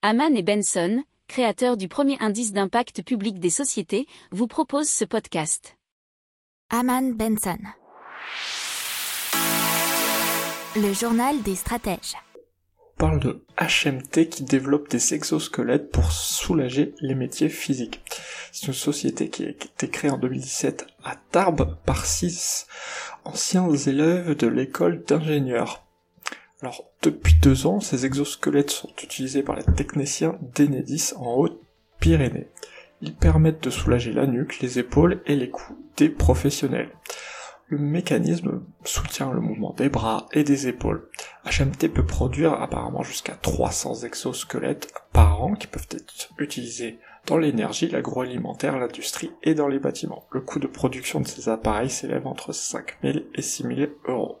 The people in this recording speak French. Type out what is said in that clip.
Haman et Benson, créateurs du premier indice d'impact public des sociétés, vous proposent ce podcast. Haman Benson. Le journal des stratèges. On parle de HMT qui développe des exosquelettes pour soulager les métiers physiques. C'est une société qui a été créée en 2017 à Tarbes par six anciens élèves de l'école d'ingénieurs. Alors, depuis deux ans, ces exosquelettes sont utilisés par les techniciens d'Enedis en Haute-Pyrénées. Ils permettent de soulager la nuque, les épaules et les coups des professionnels. Le mécanisme soutient le mouvement des bras et des épaules. HMT peut produire apparemment jusqu'à 300 exosquelettes par an qui peuvent être utilisés dans l'énergie, l'agroalimentaire, l'industrie et dans les bâtiments. Le coût de production de ces appareils s'élève entre 5000 et 6000 euros.